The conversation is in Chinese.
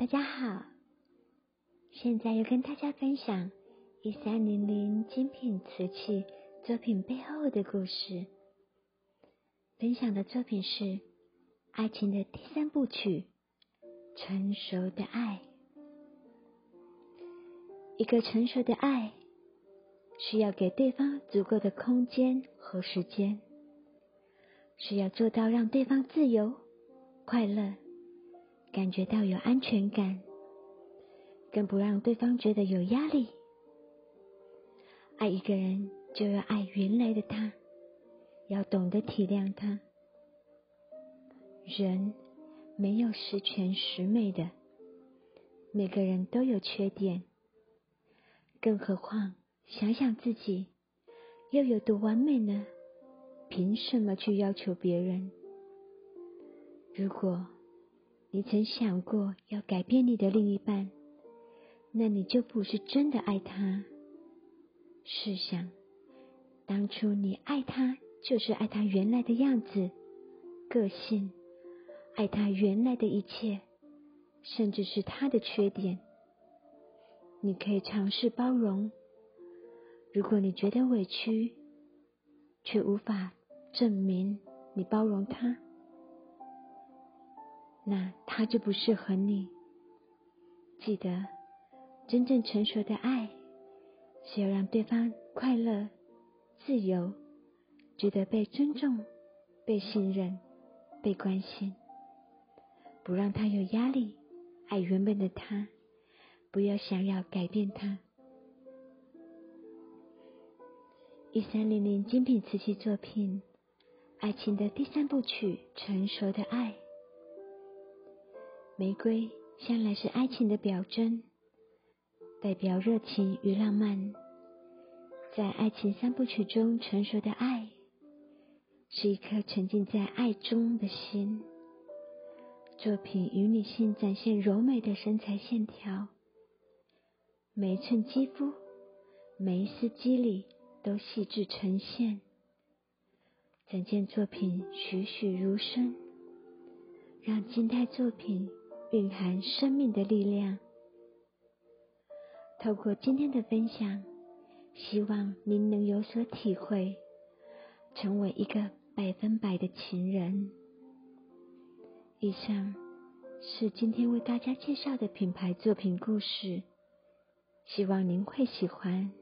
大家好，现在要跟大家分享一三零零精品瓷器作品背后的故事。分享的作品是《爱情的第三部曲》——成熟的爱。一个成熟的爱，需要给对方足够的空间和时间，需要做到让对方自由、快乐。感觉到有安全感，更不让对方觉得有压力。爱一个人，就要爱原来的他，要懂得体谅他。人没有十全十美的，每个人都有缺点。更何况，想想自己又有多完美呢？凭什么去要求别人？如果。你曾想过要改变你的另一半，那你就不是真的爱他。试想，当初你爱他，就是爱他原来的样子、个性，爱他原来的一切，甚至是他的缺点。你可以尝试包容。如果你觉得委屈，却无法证明你包容他。那他就不适合你。记得，真正成熟的爱是要让对方快乐、自由，觉得被尊重、被信任、被关心，不让他有压力。爱原本的他，不要想要改变他。一三零零精品瓷器作品，爱情的第三部曲：成熟的爱。玫瑰向来是爱情的表征，代表热情与浪漫。在爱情三部曲中，成熟的爱是一颗沉浸在爱中的心。作品与女性展现柔美的身材线条，每一寸肌肤、每一丝肌理都细致呈现。整件作品栩栩如生，让静态作品。蕴含生命的力量。透过今天的分享，希望您能有所体会，成为一个百分百的情人。以上是今天为大家介绍的品牌作品故事，希望您会喜欢。